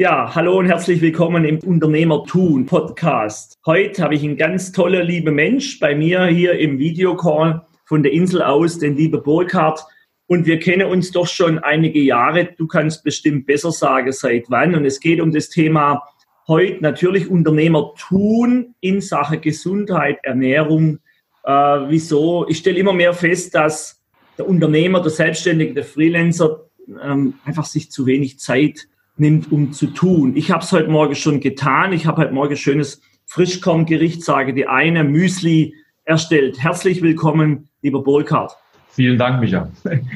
Ja, hallo und herzlich willkommen im Unternehmertun Podcast. Heute habe ich einen ganz toller, lieber Mensch bei mir hier im Videocall von der Insel aus, den lieben Burkhardt. Und wir kennen uns doch schon einige Jahre. Du kannst bestimmt besser sagen, seit wann. Und es geht um das Thema heute natürlich Unternehmertun in Sache Gesundheit, Ernährung. Äh, wieso? Ich stelle immer mehr fest, dass der Unternehmer, der Selbstständige, der Freelancer ähm, einfach sich zu wenig Zeit nimmt, um zu tun. Ich habe es heute Morgen schon getan. Ich habe heute Morgen schönes Frischkorngericht, sage die eine, Müsli erstellt. Herzlich willkommen, lieber Burkhardt. Vielen Dank, Micha.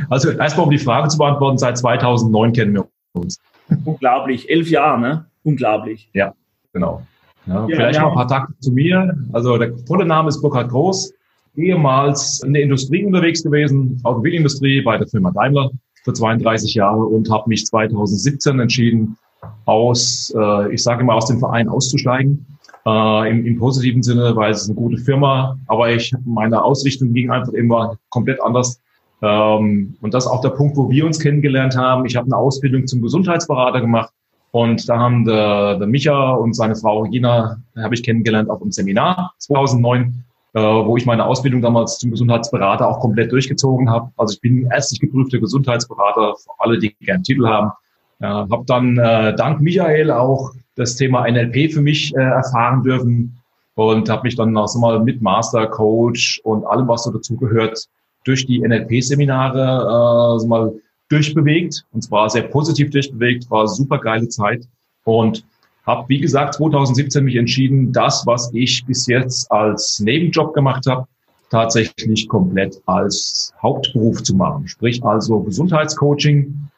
Also erstmal, um die Frage zu beantworten, seit 2009 kennen wir uns. Unglaublich, elf Jahre, ne? Unglaublich. Ja, genau. Ja, ja, vielleicht ja. noch ein paar Takte zu mir. Also der volle Name ist Burkhard Groß, ehemals in der Industrie unterwegs gewesen, Automobilindustrie bei der Firma Daimler für 32 Jahre und habe mich 2017 entschieden, aus, äh, ich sage immer, aus dem Verein auszusteigen. Äh, im, im positiven Sinne, weil es ist eine gute Firma, aber ich meine Ausrichtung ging einfach immer komplett anders. Ähm, und das ist auch der Punkt, wo wir uns kennengelernt haben. Ich habe eine Ausbildung zum Gesundheitsberater gemacht und da haben der, der Micha und seine Frau Regina habe ich kennengelernt auf einem Seminar 2009 äh, wo ich meine Ausbildung damals zum Gesundheitsberater auch komplett durchgezogen habe. Also ich bin ärztlich geprüfter Gesundheitsberater, für alle, die gerne Titel haben. Äh, habe dann äh, dank Michael auch das Thema NLP für mich äh, erfahren dürfen und habe mich dann also mal mit Master, Coach und allem, was so dazugehört, durch die NLP-Seminare äh, also mal durchbewegt und zwar sehr positiv durchbewegt, war super geile Zeit und habe, wie gesagt, 2017 mich entschieden, das, was ich bis jetzt als Nebenjob gemacht habe, tatsächlich komplett als Hauptberuf zu machen. Sprich also Gesundheitscoaching.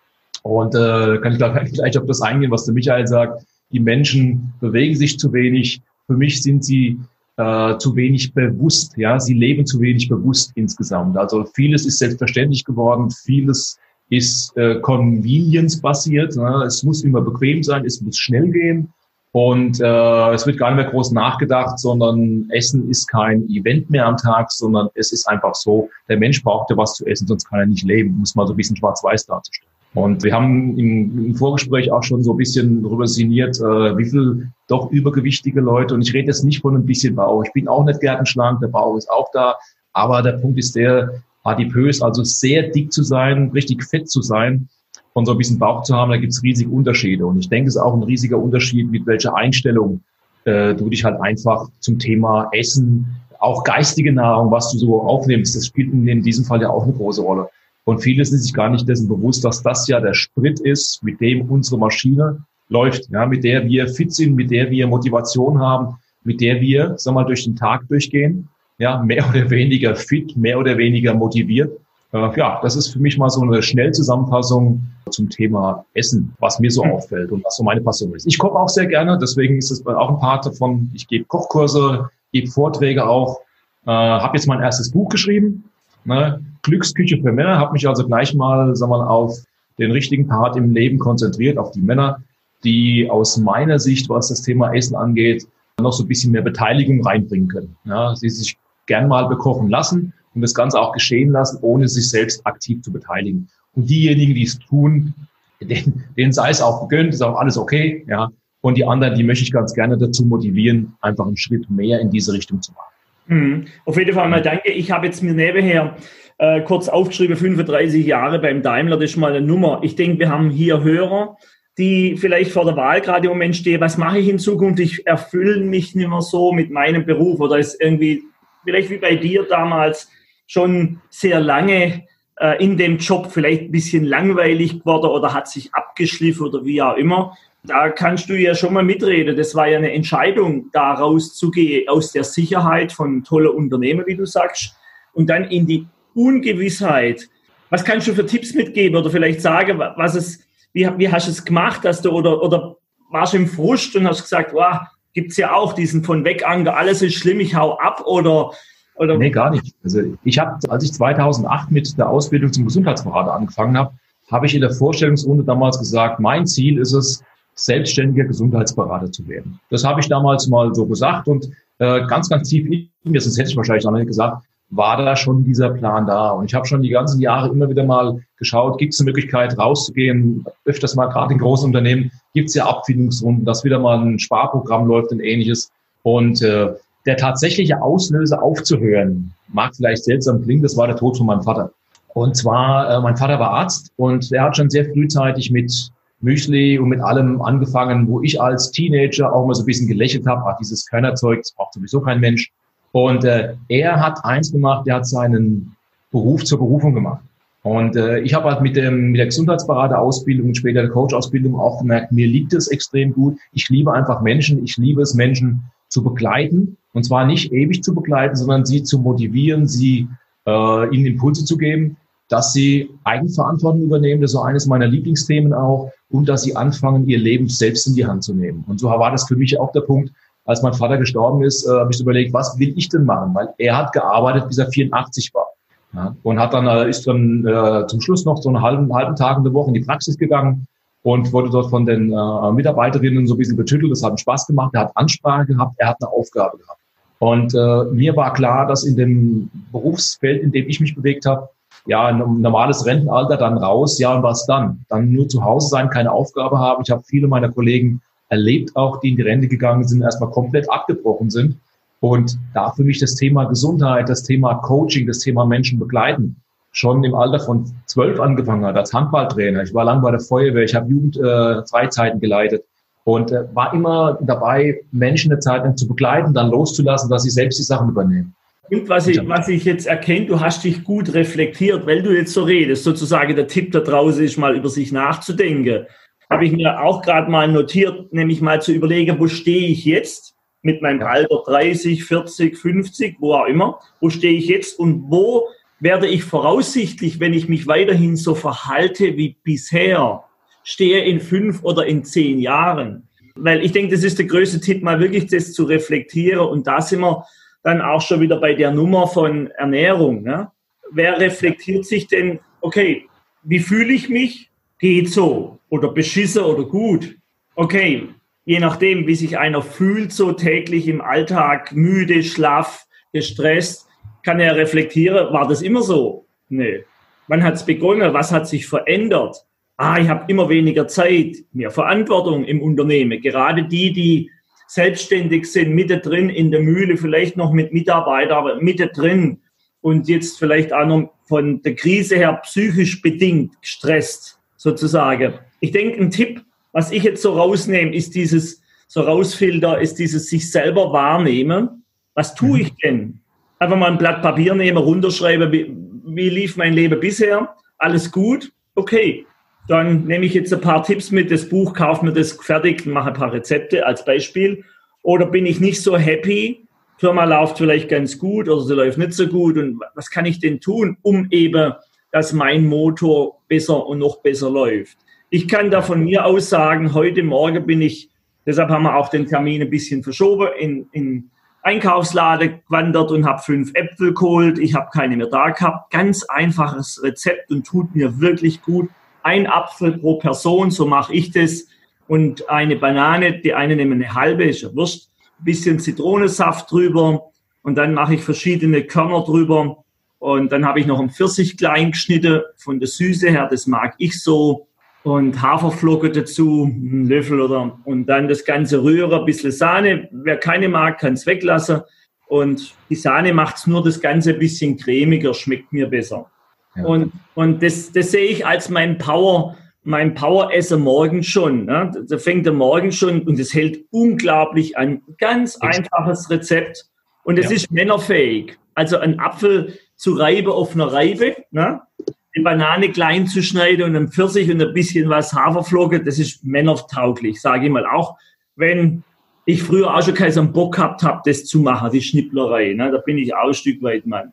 Und äh, kann ich gleich, gleich auf das eingehen, was der Michael sagt. Die Menschen bewegen sich zu wenig. Für mich sind sie äh, zu wenig bewusst. Ja, sie leben zu wenig bewusst insgesamt. Also vieles ist selbstverständlich geworden. Vieles ist äh, convenience-basiert. Ne? Es muss immer bequem sein, es muss schnell gehen. Und äh, es wird gar nicht mehr groß nachgedacht, sondern Essen ist kein Event mehr am Tag, sondern es ist einfach so, der Mensch braucht ja was zu essen, sonst kann er nicht leben, muss mal so ein bisschen schwarz-weiß darzustellen. Und wir haben im, im, Vorgespräch auch schon so ein bisschen darüber sinniert, äh, wie viel doch übergewichtige Leute, und ich rede jetzt nicht von ein bisschen Bauch, ich bin auch nicht gärtenschlank, der Bauch ist auch da, aber der Punkt ist der, adipös, also sehr dick zu sein, richtig fett zu sein, von so ein bisschen Bauch zu haben, da gibt es riesige Unterschiede. Und ich denke, es ist auch ein riesiger Unterschied, mit welcher Einstellung äh, du dich halt einfach zum Thema Essen, auch geistige Nahrung, was du so aufnimmst, das spielt in diesem Fall ja auch eine große Rolle. Und viele sind sich gar nicht dessen bewusst, dass das ja der Sprit ist, mit dem unsere Maschine läuft, ja, mit der wir fit sind, mit der wir Motivation haben, mit der wir, sag mal, durch den Tag durchgehen, ja, mehr oder weniger fit, mehr oder weniger motiviert. Äh, ja, das ist für mich mal so eine Schnellzusammenfassung zum Thema Essen, was mir so hm. auffällt und was so meine Passion ist. Ich koche auch sehr gerne, deswegen ist es auch ein Part davon. Ich gebe Kochkurse, gebe Vorträge auch, äh, habe jetzt mein erstes Buch geschrieben, ne? Glücksküche für Männer, habe mich also gleich mal, sagen wir mal, auf den richtigen Part im Leben konzentriert, auf die Männer, die aus meiner Sicht, was das Thema Essen angeht, noch so ein bisschen mehr Beteiligung reinbringen können. Ja, sie sich gern mal bekochen lassen und das Ganze auch geschehen lassen, ohne sich selbst aktiv zu beteiligen. Und diejenigen, die es tun, denen, denen sei es auch gegönnt, ist auch alles okay, ja. Und die anderen, die möchte ich ganz gerne dazu motivieren, einfach einen Schritt mehr in diese Richtung zu machen. Mhm. Auf jeden Fall mal danke. Ich habe jetzt mir nebenher äh, kurz aufgeschrieben, 35 Jahre beim Daimler, das ist mal eine Nummer. Ich denke, wir haben hier Hörer, die vielleicht vor der Wahl gerade im Moment stehen, was mache ich in Zukunft? Ich erfülle mich nicht mehr so mit meinem Beruf oder ist irgendwie, vielleicht wie bei dir damals, schon sehr lange äh, in dem Job vielleicht ein bisschen langweilig geworden oder hat sich abgeschliffen oder wie auch immer. Da kannst du ja schon mal mitreden. Das war ja eine Entscheidung, da rauszugehen aus der Sicherheit von toller Unternehmen, wie du sagst, und dann in die Ungewissheit. Was kannst du für Tipps mitgeben oder vielleicht sagen, was es, wie, wie hast du es gemacht, dass du oder, oder warst du im Frust und hast gesagt, wow, gibt's ja auch diesen von Weganker, alles ist schlimm, ich hau ab oder oder? Nee, gar nicht. Also ich habe, als ich 2008 mit der Ausbildung zum Gesundheitsberater angefangen habe, habe ich in der Vorstellungsrunde damals gesagt, mein Ziel ist es, selbstständiger Gesundheitsberater zu werden. Das habe ich damals mal so gesagt und äh, ganz, ganz tief in mir, sonst hätte ich wahrscheinlich noch nicht gesagt, war da schon dieser Plan da. Und ich habe schon die ganzen Jahre immer wieder mal geschaut, gibt es eine Möglichkeit rauszugehen, öfters mal gerade in großen Unternehmen, gibt es ja Abfindungsrunden, dass wieder mal ein Sparprogramm läuft und ähnliches. Und äh, der tatsächliche Auslöser aufzuhören, mag vielleicht seltsam klingen, das war der Tod von meinem Vater. Und zwar, äh, mein Vater war Arzt und er hat schon sehr frühzeitig mit Müsli und mit allem angefangen, wo ich als Teenager auch mal so ein bisschen gelächelt habe, ach, dieses Körnerzeug, das braucht sowieso kein Mensch. Und äh, er hat eins gemacht, er hat seinen Beruf zur Berufung gemacht. Und äh, ich habe halt mit, dem, mit der Gesundheitsberaterausbildung und später der Coach-Ausbildung auch gemerkt, mir liegt es extrem gut. Ich liebe einfach Menschen. Ich liebe es, Menschen zu begleiten. Und zwar nicht ewig zu begleiten, sondern sie zu motivieren, sie äh, ihnen Impulse zu geben, dass sie Eigenverantwortung übernehmen. Das ist so eines meiner Lieblingsthemen auch. Und dass sie anfangen, ihr Leben selbst in die Hand zu nehmen. Und so war das für mich auch der Punkt, als mein Vater gestorben ist, äh, habe ich überlegt, was will ich denn machen? Weil er hat gearbeitet, bis er 84 war. Ja, und hat dann, äh, ist dann äh, zum Schluss noch so einen halben, halben Tag in der Woche in die Praxis gegangen und wurde dort von den äh, Mitarbeiterinnen so ein bisschen betüttelt. Das hat ihm Spaß gemacht. Er hat Ansprache gehabt, er hat eine Aufgabe gehabt. Und äh, mir war klar, dass in dem Berufsfeld, in dem ich mich bewegt habe, ja, ein normales Rentenalter, dann raus, ja, und was dann? Dann nur zu Hause sein, keine Aufgabe haben. Ich habe viele meiner Kollegen erlebt auch, die in die Rente gegangen sind, erstmal komplett abgebrochen sind. Und da für mich das Thema Gesundheit, das Thema Coaching, das Thema Menschen begleiten, schon im Alter von zwölf angefangen hat als Handballtrainer. Ich war lang bei der Feuerwehr, ich habe Jugendfreizeiten äh, geleitet und äh, war immer dabei, Menschen eine Zeit lang zu begleiten, dann loszulassen, dass sie selbst die Sachen übernehmen. Und was ich, was ich jetzt erkenne, du hast dich gut reflektiert, weil du jetzt so redest. Sozusagen der Tipp da draußen ist mal über sich nachzudenken habe ich mir auch gerade mal notiert, nämlich mal zu überlegen, wo stehe ich jetzt mit meinem Alter 30, 40, 50, wo auch immer, wo stehe ich jetzt und wo werde ich voraussichtlich, wenn ich mich weiterhin so verhalte wie bisher, stehe in fünf oder in zehn Jahren. Weil ich denke, das ist der größte Tipp, mal wirklich das zu reflektieren. Und da sind wir dann auch schon wieder bei der Nummer von Ernährung. Ne? Wer reflektiert sich denn, okay, wie fühle ich mich? Geht so oder beschissen oder gut. Okay, je nachdem, wie sich einer fühlt, so täglich im Alltag, müde, schlaff, gestresst, kann er reflektieren, war das immer so? Nee. Wann hat es begonnen? Was hat sich verändert? Ah, ich habe immer weniger Zeit, mehr Verantwortung im Unternehmen. Gerade die, die selbstständig sind, mittendrin in der Mühle, vielleicht noch mit Mitarbeitern, aber mittendrin und jetzt vielleicht auch noch von der Krise her psychisch bedingt gestresst, sozusagen. Ich denke, ein Tipp, was ich jetzt so rausnehme, ist dieses, so rausfilter, ist dieses sich selber wahrnehmen. Was tue mhm. ich denn? Einfach mal ein Blatt Papier nehmen, runterschreiben, wie, wie lief mein Leben bisher? Alles gut? Okay. Dann nehme ich jetzt ein paar Tipps mit, das Buch, kaufe mir das fertig, mache ein paar Rezepte als Beispiel. Oder bin ich nicht so happy? Firma läuft vielleicht ganz gut oder sie läuft nicht so gut. Und was kann ich denn tun, um eben, dass mein Motor besser und noch besser läuft? Ich kann da von mir aus sagen, heute Morgen bin ich, deshalb haben wir auch den Termin ein bisschen verschoben, in, in Einkaufslade gewandert und habe fünf Äpfel geholt. Ich habe keine mehr da gehabt. Ganz einfaches Rezept und tut mir wirklich gut. Ein Apfel pro Person, so mache ich das. Und eine Banane, die eine nehmen eine halbe, ist ja Wurst. Ein bisschen Zitronensaft drüber und dann mache ich verschiedene Körner drüber. Und dann habe ich noch einen Pfirsich klein geschnitten von der Süße her, das mag ich so und Haferflocke dazu, einen Löffel oder und dann das Ganze rühren, ein bisschen Sahne. Wer keine mag, kann es weglassen. Und die Sahne macht es nur das Ganze ein bisschen cremiger, schmeckt mir besser. Ja. Und, und das, das sehe ich als mein Power, mein Power-Essen morgen schon. Ne? Da fängt der Morgen schon und es hält unglaublich an. Ganz einfaches Rezept. Und es ja. ist männerfähig. Also ein Apfel zu reiben auf einer Reibe, ne? die Banane klein zu schneiden und ein Pfirsich und ein bisschen was Haferflocke, das ist männertauglich, sage ich mal. Auch wenn ich früher auch schon keinen Bock gehabt habe, das zu machen, die Schnipplerei. Ne? Da bin ich auch ein Stück weit Mann.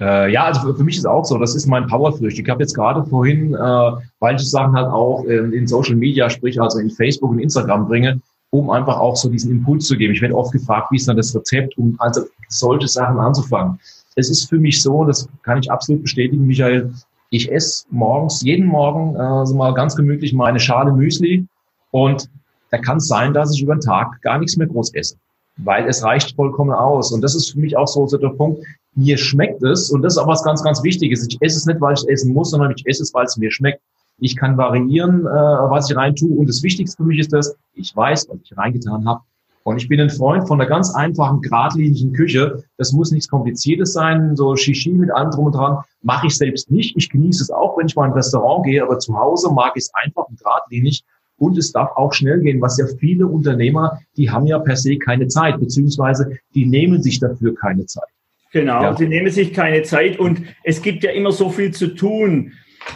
Äh, ja, also für mich ist auch so, das ist mein Powerfrücht. Ich habe jetzt gerade vorhin, äh, weil ich Sachen halt auch in, in Social Media, sprich also in Facebook und Instagram bringe, um einfach auch so diesen Impuls zu geben. Ich werde oft gefragt, wie ist dann das Rezept, um also solche Sachen anzufangen. Es ist für mich so, das kann ich absolut bestätigen, Michael, ich esse morgens, jeden Morgen, äh, so mal ganz gemütlich mal eine Schale Müsli und da kann es sein, dass ich über den Tag gar nichts mehr groß esse. weil es reicht vollkommen aus. Und das ist für mich auch so, so der Punkt, mir schmeckt es und das ist auch was ganz, ganz Wichtiges. Ich esse es nicht, weil ich es essen muss, sondern ich esse es, weil es mir schmeckt. Ich kann variieren, äh, was ich rein tue und das Wichtigste für mich ist das, ich weiß, was ich reingetan habe. Und ich bin ein Freund von einer ganz einfachen, geradlinigen Küche. Das muss nichts Kompliziertes sein, so Shishi mit allem drum und dran. Mache ich selbst nicht. Ich genieße es auch, wenn ich mal in ein Restaurant gehe, aber zu Hause mag ich es einfach und geradlinig. Und es darf auch schnell gehen, was ja viele Unternehmer, die haben ja per se keine Zeit, beziehungsweise die nehmen sich dafür keine Zeit. Genau, ja. die nehmen sich keine Zeit und es gibt ja immer so viel zu tun.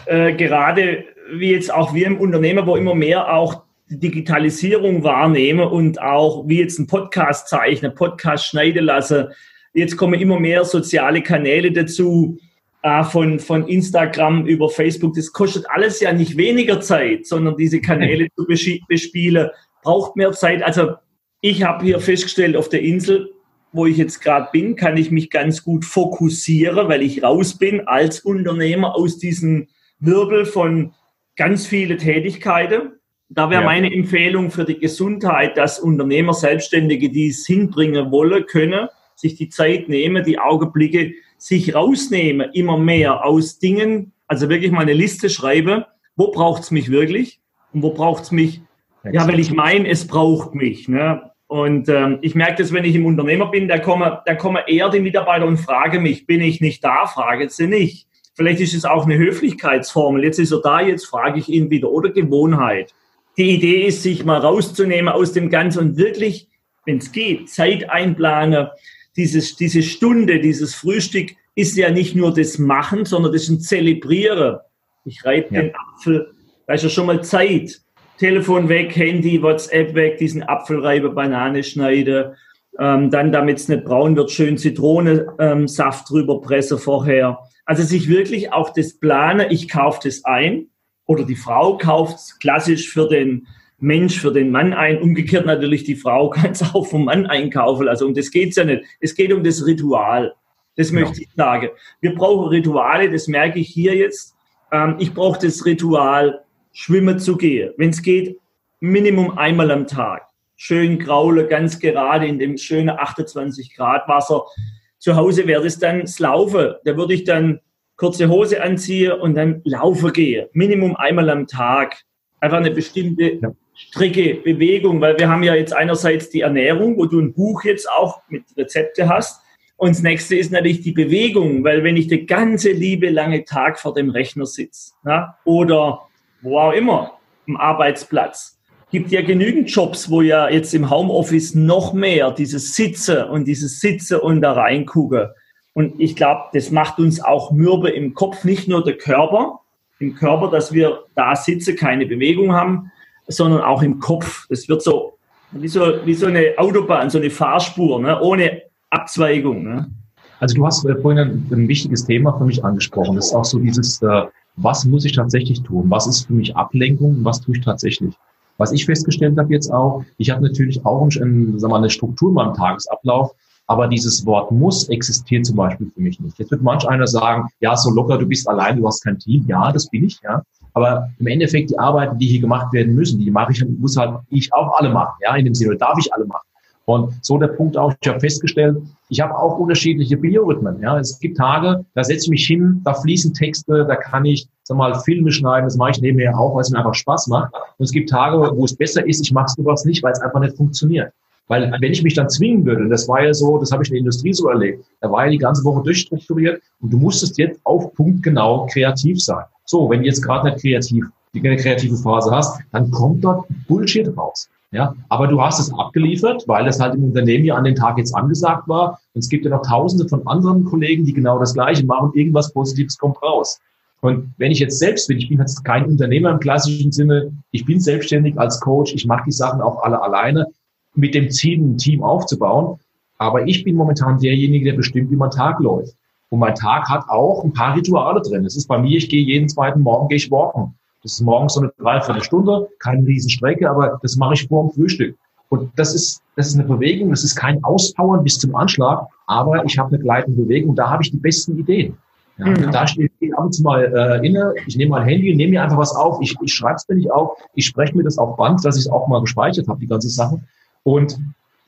Äh, gerade wie jetzt auch wir im Unternehmer, wo immer mehr auch die Digitalisierung wahrnehmen und auch wie jetzt ein Podcast zeichne, Podcast schneiden lasse. Jetzt kommen immer mehr soziale Kanäle dazu äh, von, von Instagram über Facebook. Das kostet alles ja nicht weniger Zeit, sondern diese Kanäle zu bespielen, braucht mehr Zeit. Also ich habe hier festgestellt, auf der Insel, wo ich jetzt gerade bin, kann ich mich ganz gut fokussieren, weil ich raus bin als Unternehmer aus diesem Wirbel von ganz viele Tätigkeiten. Da wäre ja. meine Empfehlung für die Gesundheit, dass Unternehmer, Selbstständige, die es hinbringen wollen, können, sich die Zeit nehmen, die Augenblicke sich rausnehmen, immer mehr aus Dingen, also wirklich mal eine Liste schreiben, wo braucht es mich wirklich und wo braucht es mich, ja, weil ich meine, es braucht mich. Ne? Und ähm, ich merke das, wenn ich im Unternehmer bin, da kommen, da kommen eher die Mitarbeiter und fragen mich, bin ich nicht da? Fragen sie nicht. Vielleicht ist es auch eine Höflichkeitsformel. Jetzt ist er da, jetzt frage ich ihn wieder. Oder Gewohnheit. Die Idee ist, sich mal rauszunehmen aus dem Ganzen und wirklich, wenn es geht, Zeit einplanen, dieses, diese Stunde, dieses Frühstück ist ja nicht nur das Machen, sondern das ist ein Zelebrieren. Ich reibe ja. den Apfel, da ist ja schon mal Zeit. Telefon weg, Handy, WhatsApp weg, diesen Apfelreiber, Banane schneide, ähm, dann, damit es nicht braun wird, schön Zitronensaft ähm, drüber presse vorher. Also sich wirklich auch das plane, ich kaufe das ein oder die Frau kauft es klassisch für den Mensch für den Mann ein. Umgekehrt natürlich, die Frau kann es auch vom Mann einkaufen. Also um das geht's ja nicht. Es geht um das Ritual. Das ja. möchte ich sagen. Wir brauchen Rituale, das merke ich hier jetzt. Ähm, ich brauche das Ritual, schwimmen zu gehen. Wenn es geht, Minimum einmal am Tag. Schön graule, ganz gerade in dem schönen 28 Grad Wasser. Zu Hause wäre das dann das Laufen. Da würde ich dann kurze Hose anziehen und dann laufen gehen. Minimum einmal am Tag. Einfach eine bestimmte ja. Strecke, Bewegung, weil wir haben ja jetzt einerseits die Ernährung, wo du ein Buch jetzt auch mit Rezepte hast. Und das nächste ist natürlich die Bewegung, weil wenn ich den ganze liebe lange Tag vor dem Rechner sitze na, oder wo auch immer, am Arbeitsplatz, gibt ja genügend Jobs, wo ja jetzt im Homeoffice noch mehr dieses Sitze und dieses Sitze und da reingucken. Und ich glaube, das macht uns auch mürbe im Kopf, nicht nur der Körper, im Körper, dass wir da sitzen, keine Bewegung haben, sondern auch im Kopf. Das wird so wie so, wie so eine Autobahn, so eine Fahrspur, ne? ohne Abzweigung. Ne? Also du hast vorhin ein, ein, wichtiges Thema für mich angesprochen. Das ist auch so dieses, äh, was muss ich tatsächlich tun? Was ist für mich Ablenkung? Was tue ich tatsächlich? Was ich festgestellt habe jetzt auch, ich habe natürlich auch ein, sagen mal, eine Struktur in meinem Tagesablauf, aber dieses Wort muss existiert zum Beispiel für mich nicht. Jetzt wird manch einer sagen, ja, so locker, du bist allein, du hast kein Team. Ja, das bin ich, ja. Aber im Endeffekt die Arbeiten, die hier gemacht werden müssen, die mache ich, muss halt ich auch alle machen. Ja, in dem Sinne darf ich alle machen. Und so der Punkt auch, ich habe festgestellt, ich habe auch unterschiedliche Biorhythmen. Ja, es gibt Tage, da setze ich mich hin, da fließen Texte, da kann ich, sag mal, Filme schneiden, das mache ich nebenher auch, weil es mir einfach Spaß macht. Und es gibt Tage, wo es besser ist, ich mache es sowas nicht, weil es einfach nicht funktioniert. Weil wenn ich mich dann zwingen würde, und das war ja so, das habe ich in der Industrie so erlebt, da war ja die ganze Woche durchstrukturiert und du musstest jetzt auf Punkt genau kreativ sein. So, wenn du jetzt gerade nicht kreativ, eine kreative Phase hast, dann kommt dort Bullshit raus. Ja, aber du hast es abgeliefert, weil es halt im Unternehmen ja an den Tag jetzt angesagt war. Und es gibt ja noch tausende von anderen Kollegen, die genau das Gleiche machen. Irgendwas Positives kommt raus. Und wenn ich jetzt selbst bin, ich bin jetzt kein Unternehmer im klassischen Sinne, ich bin selbstständig als Coach, ich mache die Sachen auch alle alleine mit dem Ziel, ein Team aufzubauen. Aber ich bin momentan derjenige, der bestimmt, wie mein Tag läuft. Und mein Tag hat auch ein paar Rituale drin. Es ist bei mir, ich gehe jeden zweiten Morgen gehe ich walken. Das ist morgens so eine Dreiviertelstunde, keine Riesenstrecke, aber das mache ich vor dem Frühstück. Und das ist, das ist eine Bewegung, das ist kein Auspowern bis zum Anschlag, aber ich habe eine gleitende Bewegung, da habe ich die besten Ideen. Ja, mhm. Da stehe ich ab und zu mal äh, inne, ich nehme mein Handy, nehme mir einfach was auf, ich, ich schreibe es mir nicht auf, ich spreche mir das auf Band, dass ich es auch mal gespeichert habe, die ganze Sachen. Und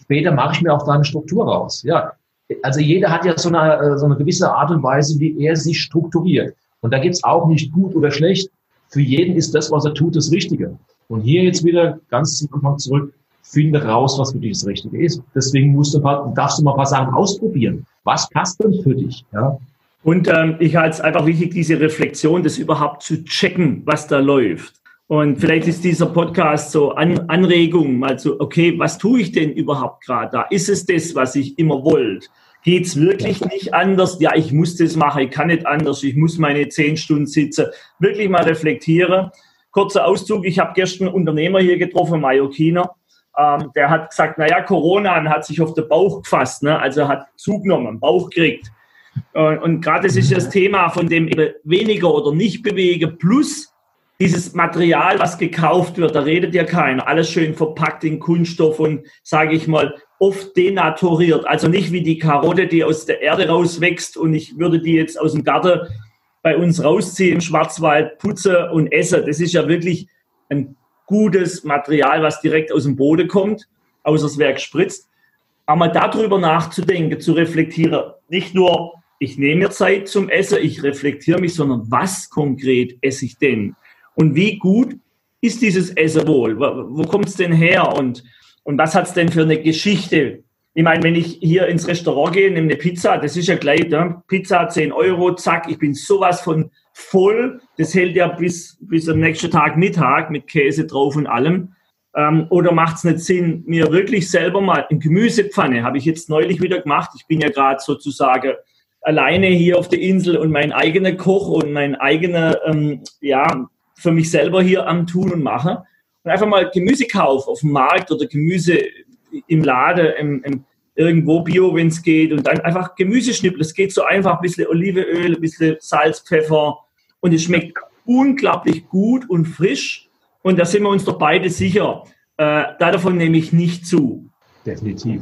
später mache ich mir auch da eine Struktur raus. Ja, also jeder hat ja so eine, äh, so eine gewisse Art und Weise, wie er sich strukturiert. Und da gibt's auch nicht gut oder schlecht. Für jeden ist das, was er tut, das Richtige. Und hier jetzt wieder ganz zum Anfang zurück, finde raus, was für dich das Richtige ist. Deswegen musst du darfst du mal ein paar Sachen ausprobieren. Was passt denn für dich? Ja? Und ähm, ich halte es einfach wichtig, diese Reflexion, das überhaupt zu checken, was da läuft. Und vielleicht ist dieser Podcast so An Anregung, mal so, okay, was tue ich denn überhaupt gerade da? Ist es das, was ich immer wollte? Geht's wirklich nicht anders? Ja, ich muss das machen, ich kann nicht anders, ich muss meine zehn Stunden sitzen. Wirklich mal reflektieren. Kurzer Auszug, ich habe gestern einen Unternehmer hier getroffen, Mallorquiner. Ähm, der hat gesagt, naja, Corona hat sich auf den Bauch gefasst, ne? also hat zugenommen, Bauch gekriegt. Und, und gerade das ist das Thema von dem weniger oder nicht bewegen plus dieses Material, was gekauft wird, da redet ja keiner. Alles schön verpackt in Kunststoff und, sage ich mal, oft denaturiert. Also nicht wie die Karotte, die aus der Erde rauswächst und ich würde die jetzt aus dem Garten bei uns rausziehen im Schwarzwald, putze und esse. Das ist ja wirklich ein gutes Material, was direkt aus dem Boden kommt, aus das Werk spritzt. Aber darüber nachzudenken, zu reflektieren, nicht nur, ich nehme mir Zeit zum Essen, ich reflektiere mich, sondern was konkret esse ich denn? Und wie gut ist dieses Essen wohl? Wo, wo kommt es denn her? Und, und was hat es denn für eine Geschichte? Ich meine, wenn ich hier ins Restaurant gehe, nehme eine Pizza, das ist ja gleich, ne? Pizza 10 Euro, zack, ich bin sowas von voll. Das hält ja bis, bis am nächsten Tag Mittag mit Käse drauf und allem. Ähm, oder macht es nicht Sinn, mir wirklich selber mal eine Gemüsepfanne, habe ich jetzt neulich wieder gemacht. Ich bin ja gerade sozusagen alleine hier auf der Insel und mein eigener Koch und mein eigener ähm, ja, für mich selber hier am Tun und Machen. Und einfach mal Gemüse kaufen auf dem Markt oder Gemüse im Laden, im, im, irgendwo Bio, wenn es geht. Und dann einfach Gemüse schnippeln. Es geht so einfach, ein bisschen Olivenöl, ein bisschen Salz, Pfeffer. Und es schmeckt unglaublich gut und frisch. Und da sind wir uns doch beide sicher. Äh, davon nehme ich nicht zu. Definitiv.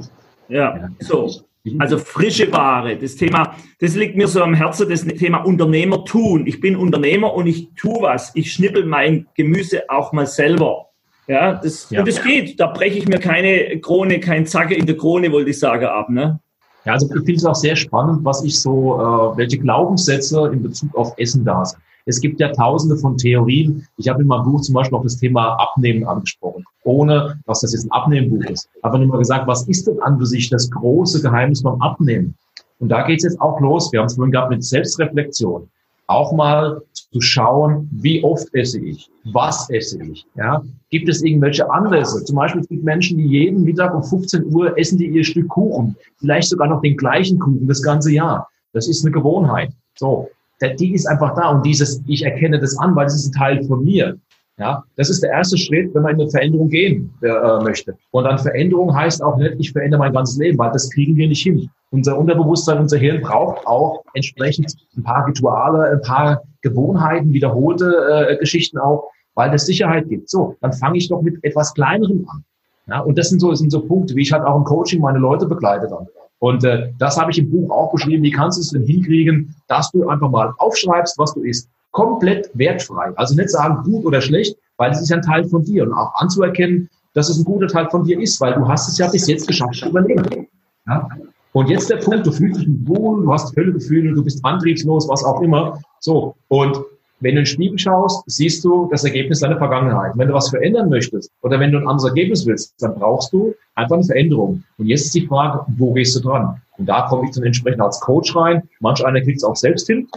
Ja, ja. so. Mhm. Also frische Ware, das Thema, das liegt mir so am Herzen, das Thema Unternehmer tun. Ich bin Unternehmer und ich tue was. Ich schnippel mein Gemüse auch mal selber. Ja, das, ja. Und das geht. Da breche ich mir keine Krone, kein Zacke in der Krone, wollte ich sagen, ab. Ne? Ja, also ich finde es auch sehr spannend, was ich so, äh, welche Glaubenssätze in Bezug auf Essen da sind. Es gibt ja tausende von Theorien. Ich habe in meinem Buch zum Beispiel auch das Thema Abnehmen angesprochen, ohne dass das jetzt ein Abnehmbuch ist. Aber nur mal gesagt, was ist denn an für sich das große Geheimnis beim Abnehmen? Und da geht es jetzt auch los. Wir haben es vorhin gehabt mit Selbstreflexion. Auch mal zu schauen, wie oft esse ich, was esse ich. Ja? Gibt es irgendwelche Anlässe? Zum Beispiel es gibt Menschen, die jeden Mittag um 15 Uhr essen die ihr Stück Kuchen, vielleicht sogar noch den gleichen Kuchen das ganze Jahr. Das ist eine Gewohnheit. So, die ist einfach da und dieses, ich erkenne das an, weil das ist ein Teil von mir. Ja, das ist der erste Schritt, wenn man in eine Veränderung gehen äh, möchte. Und dann Veränderung heißt auch nicht, ich verändere mein ganzes Leben, weil das kriegen wir nicht hin. Unser Unterbewusstsein, unser Hirn braucht auch entsprechend ein paar Rituale, ein paar Gewohnheiten, wiederholte äh, Geschichten auch, weil das Sicherheit gibt. So, dann fange ich doch mit etwas Kleinerem an. Ja, und das sind so, das sind so Punkte, wie ich halt auch im Coaching meine Leute begleite dann. Und äh, das habe ich im Buch auch beschrieben. Wie kannst du es denn hinkriegen, dass du einfach mal aufschreibst, was du isst? Komplett wertfrei. Also nicht sagen gut oder schlecht, weil es ist ja ein Teil von dir. Und auch anzuerkennen, dass es ein guter Teil von dir ist, weil du hast es ja bis jetzt geschafft zu überleben. Ja? Und jetzt der Punkt, du fühlst dich wohl, du hast Höllegefühle, du bist antriebslos, was auch immer. So. Und wenn du in den Spiegel schaust, siehst du das Ergebnis deiner Vergangenheit. Wenn du was verändern möchtest oder wenn du ein anderes Ergebnis willst, dann brauchst du einfach eine Veränderung. Und jetzt ist die Frage, wo gehst du dran? Und da komme ich dann entsprechend als Coach rein. Manch einer kriegt es auch selbst hin.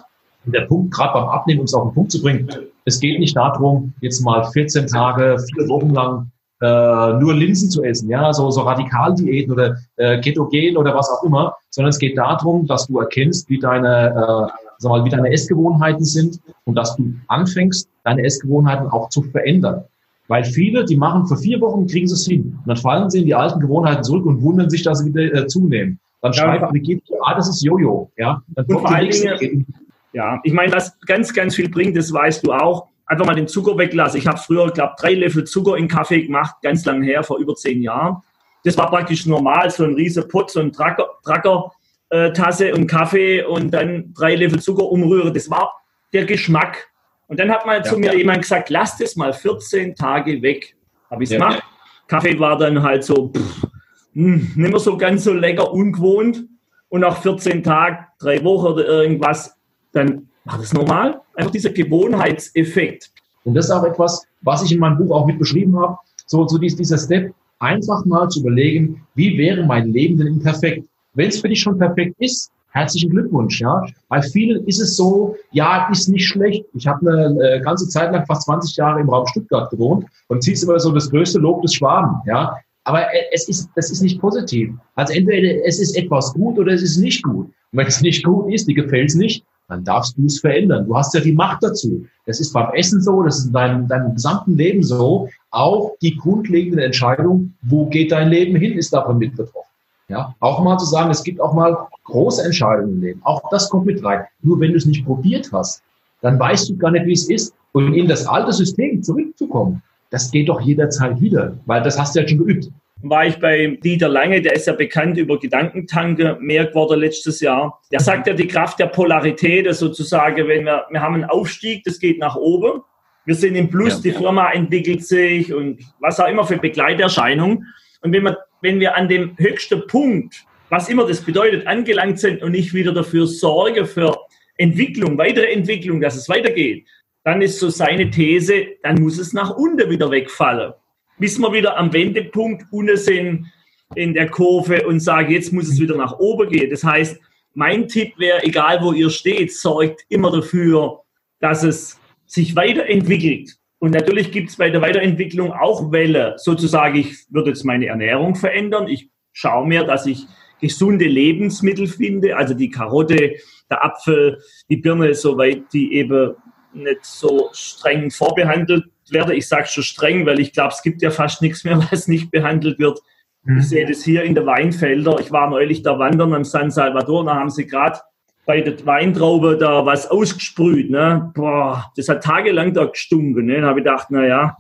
Und der Punkt, gerade beim Abnehmen, um es auf den Punkt zu bringen, es geht nicht darum, jetzt mal 14 Tage, vier Wochen lang äh, nur Linsen zu essen, ja, so, so Radikaldiäten oder äh, Ketogen oder was auch immer, sondern es geht darum, dass du erkennst, wie deine äh, sag mal, wie deine Essgewohnheiten sind und dass du anfängst, deine Essgewohnheiten auch zu verändern. Weil viele, die machen für vier Wochen, kriegen sie es hin. Und dann fallen sie in die alten Gewohnheiten zurück und wundern sich, dass sie wieder äh, zunehmen. Dann ja, schreibt Brigitte, ah, das ist Jojo. Ja, dann vor allen Dingen, ja, ich meine, was ganz, ganz viel bringt, das weißt du auch. Einfach mal den Zucker weglassen. Ich habe früher, glaube drei Löffel Zucker in Kaffee gemacht, ganz lang her, vor über zehn Jahren. Das war praktisch normal, so ein riesen Pott, so ein Tracker, Tracker äh, Tasse und Kaffee und dann drei Löffel Zucker umrühren. Das war der Geschmack. Und dann hat mal ja, zu mir ja. jemand gesagt, lass das mal 14 Tage weg. Habe ich es ja, gemacht. Kaffee war dann halt so, pff, hm, nicht mehr so ganz so lecker, ungewohnt und nach 14 Tagen, drei Wochen oder irgendwas, dann war das normal. Einfach dieser Gewohnheitseffekt. Und das ist auch etwas, was ich in meinem Buch auch mit beschrieben habe. So, so dieser Step, einfach mal zu überlegen, wie wäre mein Leben denn perfekt? Wenn es für dich schon perfekt ist, herzlichen Glückwunsch, ja. Bei vielen ist es so, ja, ist nicht schlecht. Ich habe eine äh, ganze Zeit lang, fast 20 Jahre im Raum Stuttgart gewohnt und ziehst immer so das größte Lob des Schwaben, ja. Aber äh, es ist, das ist nicht positiv. Also entweder es ist etwas gut oder es ist nicht gut. Und wenn es nicht gut ist, die gefällt es nicht, dann darfst du es verändern. Du hast ja die Macht dazu. Das ist beim Essen so, das ist in deinem, deinem gesamten Leben so. Auch die grundlegende Entscheidung, wo geht dein Leben hin, ist davon mit betroffen. Ja, auch mal zu sagen, es gibt auch mal große Entscheidungen im Leben. Auch das kommt mit rein. Nur wenn du es nicht probiert hast, dann weißt du gar nicht, wie es ist. Und in das alte System zurückzukommen, das geht doch jederzeit wieder, weil das hast du ja schon geübt war ich bei Dieter Lange, der ist ja bekannt über Gedankentanke, mehr geworden letztes Jahr. Der sagt ja die Kraft der Polarität, sozusagen, wenn wir, wir haben einen Aufstieg, das geht nach oben. Wir sind im Plus, ja. die Firma entwickelt sich und was auch immer für Begleiterscheinungen. Und wenn wir, wenn wir an dem höchsten Punkt, was immer das bedeutet, angelangt sind und nicht wieder dafür sorge für Entwicklung, weitere Entwicklung, dass es weitergeht, dann ist so seine These, dann muss es nach unten wieder wegfallen bis wir wieder am Wendepunkt unten sind in der Kurve und sagen, jetzt muss es wieder nach oben gehen. Das heißt, mein Tipp wäre, egal wo ihr steht, sorgt immer dafür, dass es sich weiterentwickelt. Und natürlich gibt es bei der Weiterentwicklung auch Welle. Sozusagen, ich würde jetzt meine Ernährung verändern. Ich schaue mir, dass ich gesunde Lebensmittel finde, also die Karotte, der Apfel, die Birne, soweit die eben nicht so streng vorbehandelt werde. Ich sage schon streng, weil ich glaube, es gibt ja fast nichts mehr, was nicht behandelt wird. Mhm. Ich sehe das hier in der Weinfelder. Ich war neulich da wandern am San Salvador, da haben sie gerade bei der Weintraube da was ausgesprüht. Ne? Boah, das hat tagelang da gestunken. Ne? Da habe ich gedacht, na ja,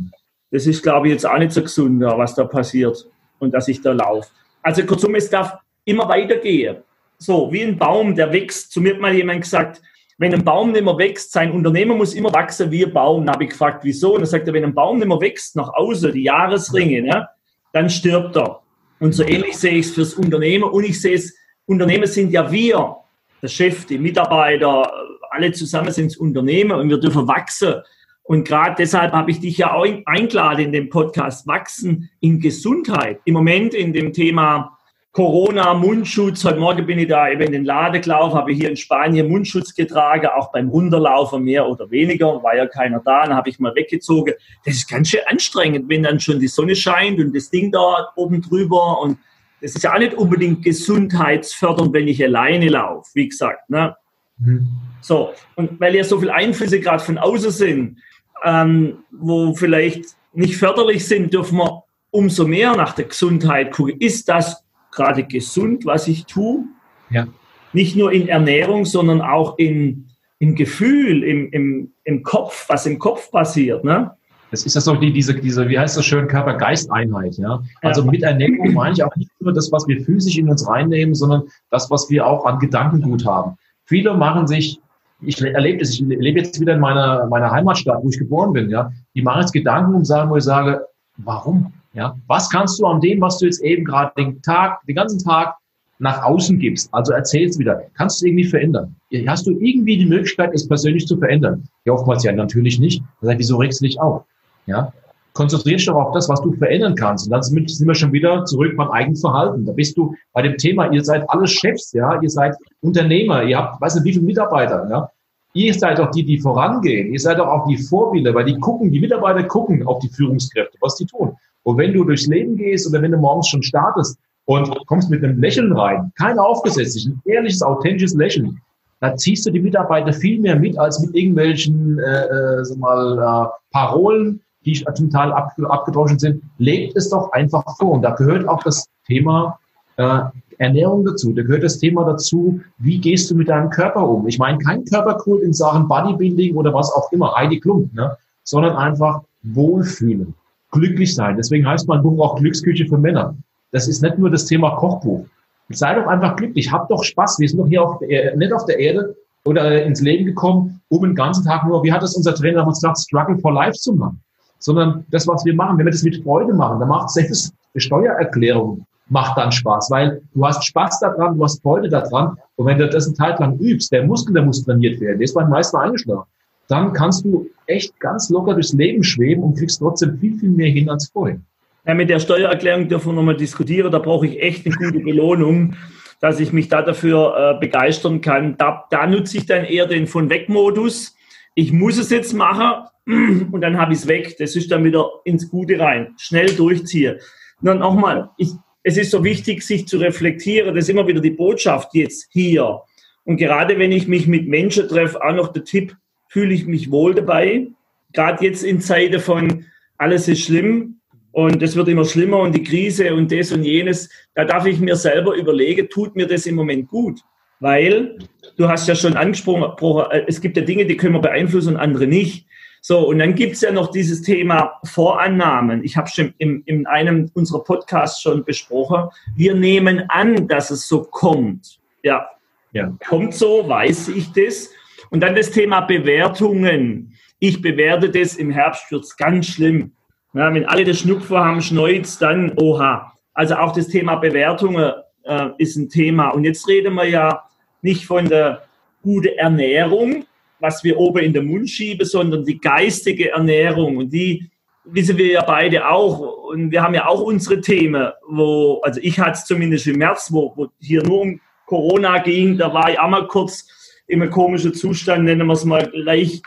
das ist, glaube ich, jetzt auch nicht so gesund, was da passiert und dass ich da laufe. Also kurzum, es darf immer weitergehen. So, wie ein Baum, der wächst. Zu mir hat mal jemand gesagt, wenn ein Baum nicht mehr wächst, sein Unternehmen muss immer wachsen wie ein Baum. Da habe ich gefragt, wieso? Und er sagte, wenn ein Baum nicht mehr wächst nach außen, die Jahresringe, ne, dann stirbt er. Und so ähnlich sehe ich es fürs Unternehmen. Und ich sehe es, Unternehmen sind ja wir, der Chef, die Mitarbeiter, alle zusammen sind das Unternehmen und wir dürfen wachsen. Und gerade deshalb habe ich dich ja auch eingeladen in dem Podcast Wachsen in Gesundheit. Im Moment in dem Thema Corona, Mundschutz. Heute Morgen bin ich da eben in den Laden gelaufen, habe hier in Spanien Mundschutz getragen, auch beim Runterlaufen mehr oder weniger, war ja keiner da, dann habe ich mal weggezogen. Das ist ganz schön anstrengend, wenn dann schon die Sonne scheint und das Ding da oben drüber und das ist ja auch nicht unbedingt gesundheitsfördernd, wenn ich alleine laufe, wie gesagt. Ne? Mhm. So, und weil ja so viele Einflüsse gerade von außen sind, ähm, wo vielleicht nicht förderlich sind, dürfen wir umso mehr nach der Gesundheit gucken. Ist das gerade gesund, was ich tue. Ja. Nicht nur in Ernährung, sondern auch in, im Gefühl, im, im, im Kopf, was im Kopf passiert. Ne? Es ist ja so die, diese, diese, wie heißt das schön, Körper-Geist-Einheit, ja. Also ja. mit Ernährung meine ich auch nicht nur das, was wir physisch in uns reinnehmen, sondern das, was wir auch an Gedankengut haben. Viele machen sich, ich erlebe das, ich lebe jetzt wieder in meiner, meiner Heimatstadt, wo ich geboren bin, ja. Die machen jetzt Gedanken und sagen, wo ich sage, warum? Ja, was kannst du an dem, was du jetzt eben gerade den Tag, den ganzen Tag nach außen gibst, also erzählst wieder, kannst du irgendwie verändern? Hast du irgendwie die Möglichkeit, es persönlich zu verändern? Ja, oftmals ja natürlich nicht. Das heißt, wieso regst du dich auf? Ja, konzentrier dich doch auf das, was du verändern kannst. Und dann sind wir schon wieder zurück beim eigenen Verhalten. Da bist du bei dem Thema, ihr seid alle Chefs, ja, ihr seid Unternehmer, ihr habt, weiß nicht, wie viele Mitarbeiter, ja. Ihr seid doch die, die vorangehen. Ihr seid doch auch die Vorbilder, weil die gucken, die Mitarbeiter gucken auf die Führungskräfte, was die tun. Und wenn du durchs Leben gehst oder wenn du morgens schon startest und kommst mit einem Lächeln rein, kein aufgesetztes, ein ehrliches, authentisches Lächeln, da ziehst du die Mitarbeiter viel mehr mit als mit irgendwelchen äh, äh, sag mal, äh, Parolen, die zum Teil ab, abgedroschen sind. Lebt es doch einfach vor. Und da gehört auch das Thema äh, Ernährung dazu. Da gehört das Thema dazu, wie gehst du mit deinem Körper um? Ich meine, kein Körperkult in Sachen Bodybuilding oder was auch immer, Heidi Klump, ne? sondern einfach Wohlfühlen glücklich sein. Deswegen heißt mein Buch auch Glücksküche für Männer. Das ist nicht nur das Thema Kochbuch. Sei doch einfach glücklich, hab doch Spaß. Wir sind doch hier auf der, nicht auf der Erde oder ins Leben gekommen, um den ganzen Tag nur, wie hat es unser Trainer damals gesagt, Struggle for Life zu machen. Sondern das, was wir machen, wenn wir das mit Freude machen, dann macht selbst eine Steuererklärung macht dann Spaß, weil du hast Spaß daran, du hast Freude daran. Und wenn du das eine Zeit lang übst, der Muskel, der muss trainiert werden, der ist beim meisten eingeschlafen. Dann kannst du echt ganz locker durchs Leben schweben und kriegst trotzdem viel, viel mehr hin als vorher. Ja, mit der Steuererklärung dürfen wir nochmal diskutieren. Da brauche ich echt eine gute Belohnung, dass ich mich da dafür äh, begeistern kann. Da, da nutze ich dann eher den von weg Modus. Ich muss es jetzt machen und dann habe ich es weg. Das ist dann wieder ins Gute rein. Schnell durchziehe. Nun nochmal, ich, es ist so wichtig, sich zu reflektieren. Das ist immer wieder die Botschaft jetzt hier. Und gerade wenn ich mich mit Menschen treffe, auch noch der Tipp, fühle ich mich wohl dabei. Gerade jetzt in Zeiten von alles ist schlimm und es wird immer schlimmer und die Krise und das und jenes, da darf ich mir selber überlegen, tut mir das im Moment gut? Weil du hast ja schon angesprochen, es gibt ja Dinge, die können wir beeinflussen und andere nicht. So, und dann gibt's ja noch dieses Thema Vorannahmen. Ich habe schon in, in einem unserer Podcasts schon besprochen. Wir nehmen an, dass es so kommt. Ja, ja. kommt so, weiß ich das. Und dann das Thema Bewertungen. Ich bewerte das, im Herbst wird's ganz schlimm. Ja, wenn alle das Schnupfer haben, schneuzt, dann oha. Also auch das Thema Bewertungen äh, ist ein Thema. Und jetzt reden wir ja nicht von der guten Ernährung, was wir oben in den Mund schieben, sondern die geistige Ernährung. Und die wissen wir ja beide auch. Und wir haben ja auch unsere Themen, wo, also ich hatte es zumindest im März, wo, wo hier nur um Corona ging, da war ich auch mal kurz in einem komischen Zustand, nennen wir es mal leicht,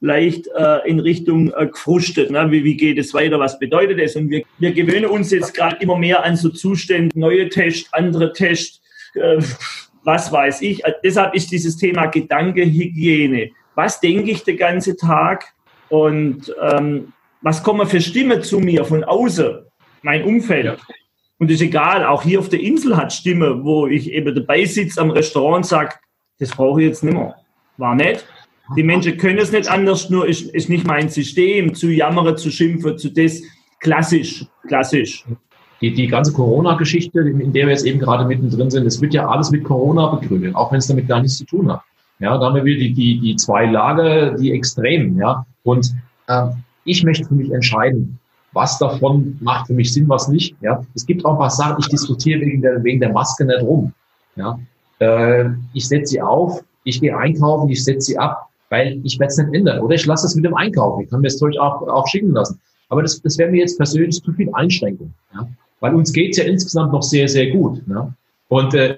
leicht äh, in Richtung äh, gefrustet. Ne? Wie, wie geht es weiter? Was bedeutet das? Und wir, wir gewöhnen uns jetzt gerade immer mehr an so Zustände, neue Tests, andere Tests. Äh, was weiß ich. Also deshalb ist dieses Thema Gedankenhygiene. Was denke ich den ganzen Tag und ähm, was kommen für Stimmen zu mir von außen, mein Umfeld. Ja. Und ist egal, auch hier auf der Insel hat Stimme, wo ich eben dabei sitze am Restaurant und sage, das brauche ich jetzt nicht mehr. War nicht. Die Menschen können es nicht anders, nur ist, ist nicht mein System, zu jammern, zu schimpfen, zu das. Klassisch, klassisch die, die ganze Corona-Geschichte, in der wir jetzt eben gerade mittendrin sind, es wird ja alles mit Corona begründet, auch wenn es damit gar nichts zu tun hat. Ja, da haben wir wieder die, die, die zwei Lager, die Extremen, ja. Und äh, ich möchte für mich entscheiden, was davon macht für mich Sinn, was nicht. Ja, es gibt auch was Sachen, ich diskutiere wegen der, wegen der Maske nicht rum. Ja, äh, ich setze sie auf, ich gehe einkaufen, ich setze sie ab, weil ich werde es nicht ändern. Oder ich lasse es mit dem Einkaufen. Ich kann mir das Zeug auch, auch schicken lassen. Aber das, das wäre mir jetzt persönlich zu viel Einschränkung. Ja? Weil uns geht's ja insgesamt noch sehr, sehr gut. Ne? Und äh,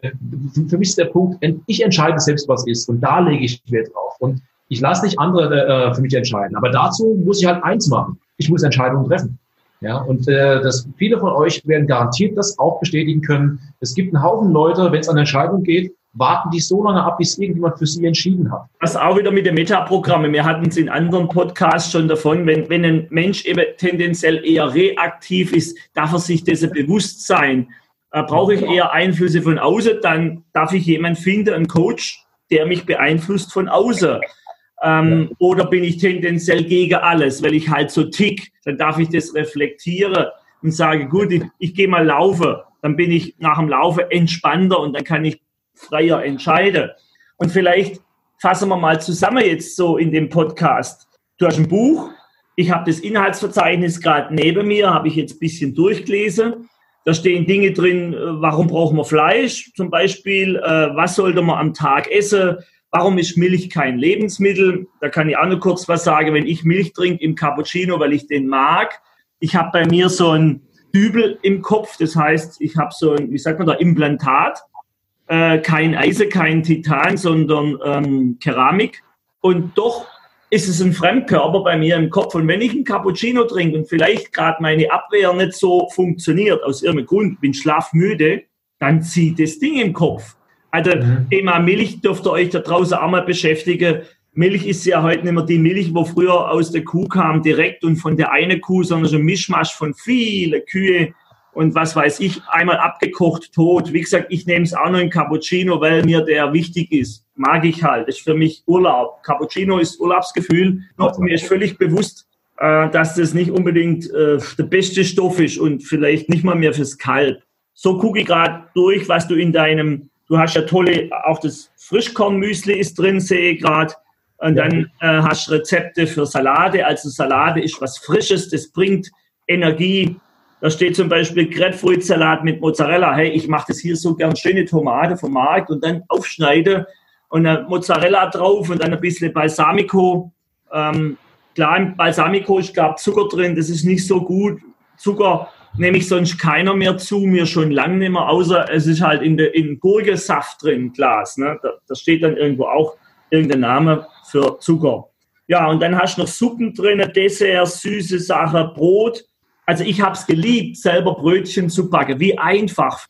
für mich ist der Punkt, ich entscheide selbst, was ist. Und da lege ich Wert drauf. Und ich lasse nicht andere äh, für mich entscheiden. Aber dazu muss ich halt eins machen. Ich muss Entscheidungen treffen. Ja, und äh, das, viele von euch werden garantiert das auch bestätigen können. Es gibt einen Haufen Leute, wenn es an Entscheidungen geht, warten die so lange ab, bis irgendjemand für sie entschieden hat. Das auch wieder mit den Metaprogrammen. Wir hatten es in anderen Podcasts schon davon, wenn, wenn ein Mensch eben tendenziell eher reaktiv ist, darf er sich dessen bewusst sein. Äh, brauche ich eher Einflüsse von außen, dann darf ich jemanden finden, einen Coach, der mich beeinflusst von außen. Ähm, ja. Oder bin ich tendenziell gegen alles, weil ich halt so tick, dann darf ich das reflektieren und sage, gut, ich, ich gehe mal laufen. Dann bin ich nach dem Laufen entspannter und dann kann ich freier entscheide. Und vielleicht fassen wir mal zusammen jetzt so in dem Podcast. Du hast ein Buch, ich habe das Inhaltsverzeichnis gerade neben mir, habe ich jetzt ein bisschen durchgelesen. Da stehen Dinge drin, äh, warum brauchen wir Fleisch zum Beispiel, äh, was sollte man am Tag essen, warum ist Milch kein Lebensmittel. Da kann ich auch nur kurz was sagen, wenn ich Milch trinke im Cappuccino, weil ich den mag. Ich habe bei mir so ein Dübel im Kopf, das heißt, ich habe so ein, wie sagt man da, Implantat äh, kein Eisen, kein Titan, sondern ähm, Keramik. Und doch ist es ein Fremdkörper bei mir im Kopf. Und wenn ich einen Cappuccino trinke und vielleicht gerade meine Abwehr nicht so funktioniert, aus irgendeinem Grund, bin schlafmüde, dann zieht das Ding im Kopf. Also mhm. Thema Milch dürft ihr euch da draußen auch mal beschäftigen. Milch ist ja heute nicht mehr die Milch, wo früher aus der Kuh kam, direkt und von der eine Kuh, sondern so ein Mischmasch von vielen Kühe, und was weiß ich, einmal abgekocht, tot. Wie gesagt, ich nehme es auch noch in Cappuccino, weil mir der wichtig ist. Mag ich halt. Das ist für mich Urlaub. Cappuccino ist Urlaubsgefühl. Noch mir ist völlig bewusst, äh, dass das nicht unbedingt äh, der beste Stoff ist und vielleicht nicht mal mehr fürs Kalb. So gucke ich gerade durch, was du in deinem, du hast ja tolle, auch das Frischkornmüsli ist drin, sehe ich gerade. Und dann äh, hast du Rezepte für Salate. Also Salate ist was Frisches, das bringt Energie Da steht zum Beispiel Grapefruitsalat mit Mozzarella. Hey, ich mache das hier so gern schöne Tomate vom Markt und dann aufschneide und dann Mozzarella drauf und dann ein bisschen Balsamico. Ähm, klar, im Balsamico ist, glaube Zucker drin. Das ist nicht so gut. Zucker nehme ich sonst keiner mehr zu, mir schon lange nicht mehr, außer es ist halt in, der in Gurkesaft drin, Glas. Ne? Da, da steht dann irgendwo auch irgendein Name für Zucker. Ja, und dann hast du noch Suppen drin, Dessert, süße Sache, Brot. Also ich habe es geliebt, selber Brötchen zu backen. Wie einfach.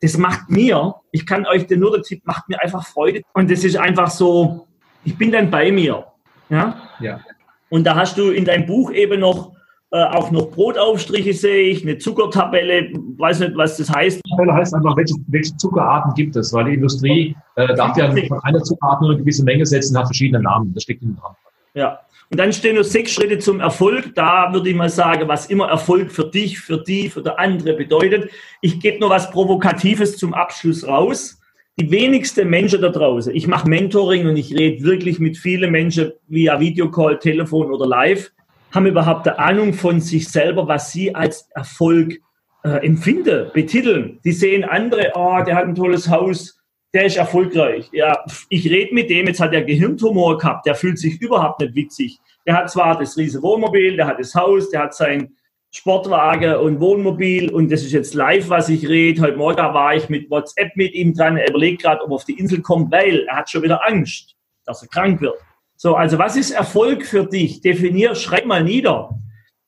Das macht mir, ich kann euch den nur der Tipp, macht mir einfach Freude. Und das ist einfach so, ich bin dann bei mir. Ja? ja. Und da hast du in deinem Buch eben noch äh, auch noch Brotaufstriche sehe ich, eine Zuckertabelle, weiß nicht, was das heißt. Tabelle heißt einfach, welche, welche Zuckerarten gibt es, weil die Industrie äh, darf ja von einer Zuckerart nur eine gewisse Menge setzen, hat verschiedene Namen. Das steckt in dran. Ja. Und dann stehen nur sechs Schritte zum Erfolg. Da würde ich mal sagen, was immer Erfolg für dich, für die, für der andere bedeutet. Ich gebe nur was Provokatives zum Abschluss raus. Die wenigsten Menschen da draußen, ich mache Mentoring und ich rede wirklich mit vielen Menschen via Videocall, Telefon oder live haben überhaupt eine Ahnung von sich selber, was sie als Erfolg äh, empfinden, betiteln. Die sehen andere, oh, der hat ein tolles Haus, der ist erfolgreich. Ja, ich rede mit dem, jetzt hat er Gehirntumor gehabt, der fühlt sich überhaupt nicht witzig. Der hat zwar das riesige Wohnmobil, der hat das Haus, der hat sein Sportwagen und Wohnmobil und das ist jetzt live, was ich rede. Heute Morgen war ich mit WhatsApp mit ihm dran. Er überlegt gerade, ob er auf die Insel kommt, weil er hat schon wieder Angst, dass er krank wird. So, also was ist Erfolg für dich? Definier, schreib mal nieder.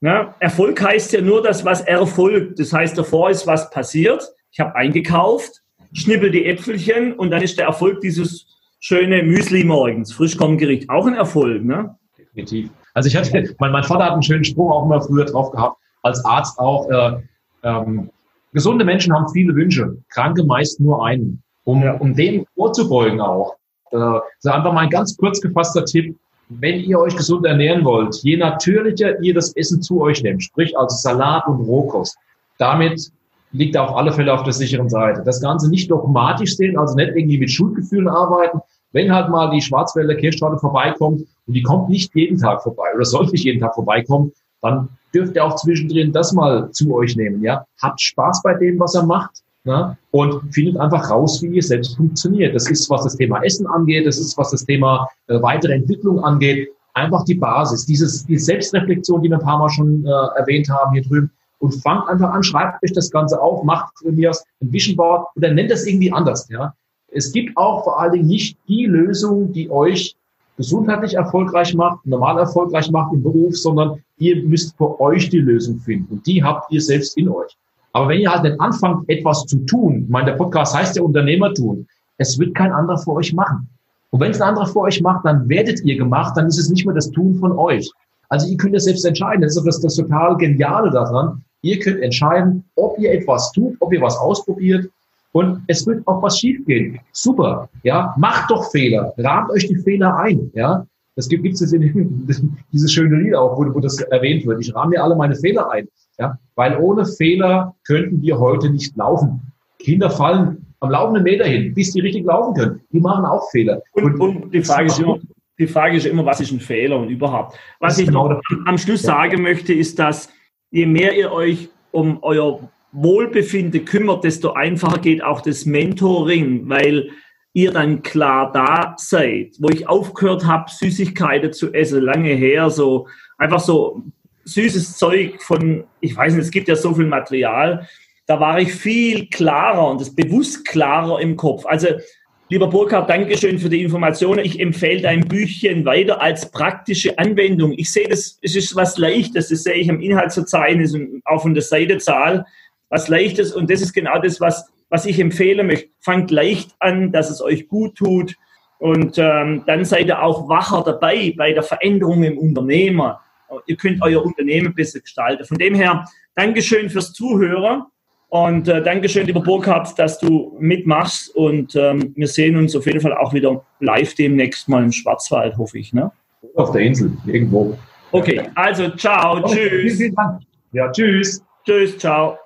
Ja, Erfolg heißt ja nur das, was erfolgt. Das heißt, davor ist was passiert. Ich habe eingekauft, schnippel die Äpfelchen und dann ist der Erfolg dieses schöne Müsli morgens, Frischkommengericht. Auch ein Erfolg, ne? Definitiv. Also ich hatte, mein, mein Vater hat einen schönen Spruch auch immer früher drauf gehabt, als Arzt auch. Äh, ähm, gesunde Menschen haben viele Wünsche, Kranke meist nur einen. Um, ja. um dem vorzubeugen auch, äh, so einfach mal ein ganz kurz gefasster Tipp. Wenn ihr euch gesund ernähren wollt, je natürlicher ihr das Essen zu euch nehmt, sprich also Salat und Rohkost, damit liegt auf alle Fälle auf der sicheren Seite. Das Ganze nicht dogmatisch sehen, also nicht irgendwie mit Schuldgefühlen arbeiten. Wenn halt mal die Schwarzwälder Kirschtorte vorbeikommt und die kommt nicht jeden Tag vorbei oder sollte nicht jeden Tag vorbeikommen, dann dürft ihr auch zwischendrin das mal zu euch nehmen. Ja, habt Spaß bei dem, was er macht ne? und findet einfach raus, wie ihr selbst funktioniert. Das ist, was das Thema Essen angeht, das ist, was das Thema äh, weitere Entwicklung angeht, einfach die Basis, dieses, die Selbstreflexion, die wir ein paar Mal schon äh, erwähnt haben hier drüben. Und fangt einfach an, schreibt euch das Ganze auf, macht mir ein Vision Board oder nennt das irgendwie anders. Ja? Es gibt auch vor allen Dingen nicht die Lösung, die euch gesundheitlich erfolgreich macht, normal erfolgreich macht im Beruf, sondern ihr müsst für euch die Lösung finden. Und die habt ihr selbst in euch. Aber wenn ihr halt nicht anfangt, etwas zu tun, ich meine, der Podcast heißt ja Unternehmertun, es wird kein anderer für euch machen. Und wenn es ein anderer für euch macht, dann werdet ihr gemacht, dann ist es nicht mehr das Tun von euch. Also ihr könnt es selbst entscheiden. Das ist das, das total Geniale daran. Ihr könnt entscheiden, ob ihr etwas tut, ob ihr was ausprobiert. Und es wird auch was schiefgehen. Super. Ja, macht doch Fehler. Rahmt euch die Fehler ein. Ja, das gibt es in dieses schöne Lied auch, wo, wo das erwähnt wird. Ich rahme mir alle meine Fehler ein. Ja? Weil ohne Fehler könnten wir heute nicht laufen. Kinder fallen am laufenden Meter hin, bis die richtig laufen können. Die machen auch Fehler. Und, und die, Frage ist immer, die Frage ist immer, was ist ein Fehler und überhaupt. Was ich genau am Schluss ja. sagen möchte, ist, dass je mehr ihr euch um euer Wohlbefinden kümmert, desto einfacher geht auch das Mentoring, weil ihr dann klar da seid. Wo ich aufgehört habe, Süßigkeiten zu essen, lange her, so einfach so süßes Zeug von, ich weiß nicht, es gibt ja so viel Material, da war ich viel klarer und das bewusst klarer im Kopf. Also, lieber Burkhard, Dankeschön für die Informationen. Ich empfehle dein Büchchen weiter als praktische Anwendung. Ich sehe das, es ist was Leichtes, das sehe ich am Inhaltsverzeichnis und auch von der Seitezahl, was Leichtes und das ist genau das, was, was ich empfehlen möchte. Fangt leicht an, dass es euch gut tut und ähm, dann seid ihr auch wacher dabei bei der Veränderung im Unternehmer ihr könnt euer Unternehmen besser gestalten. Von dem her, Dankeschön fürs Zuhören und äh, Dankeschön, lieber Burkhard, dass du mitmachst und ähm, wir sehen uns auf jeden Fall auch wieder live demnächst mal im Schwarzwald, hoffe ich. Ne? Auf der Insel, irgendwo. Okay, also ciao, tschüss. Vielen, vielen Dank. Ja, tschüss. Tschüss, ciao.